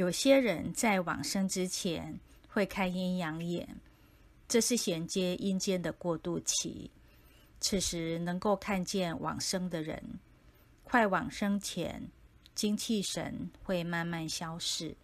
有些人在往生之前会看阴阳眼，这是衔接阴间的过渡期，此时能够看见往生的人，快往生前精气神会慢慢消逝。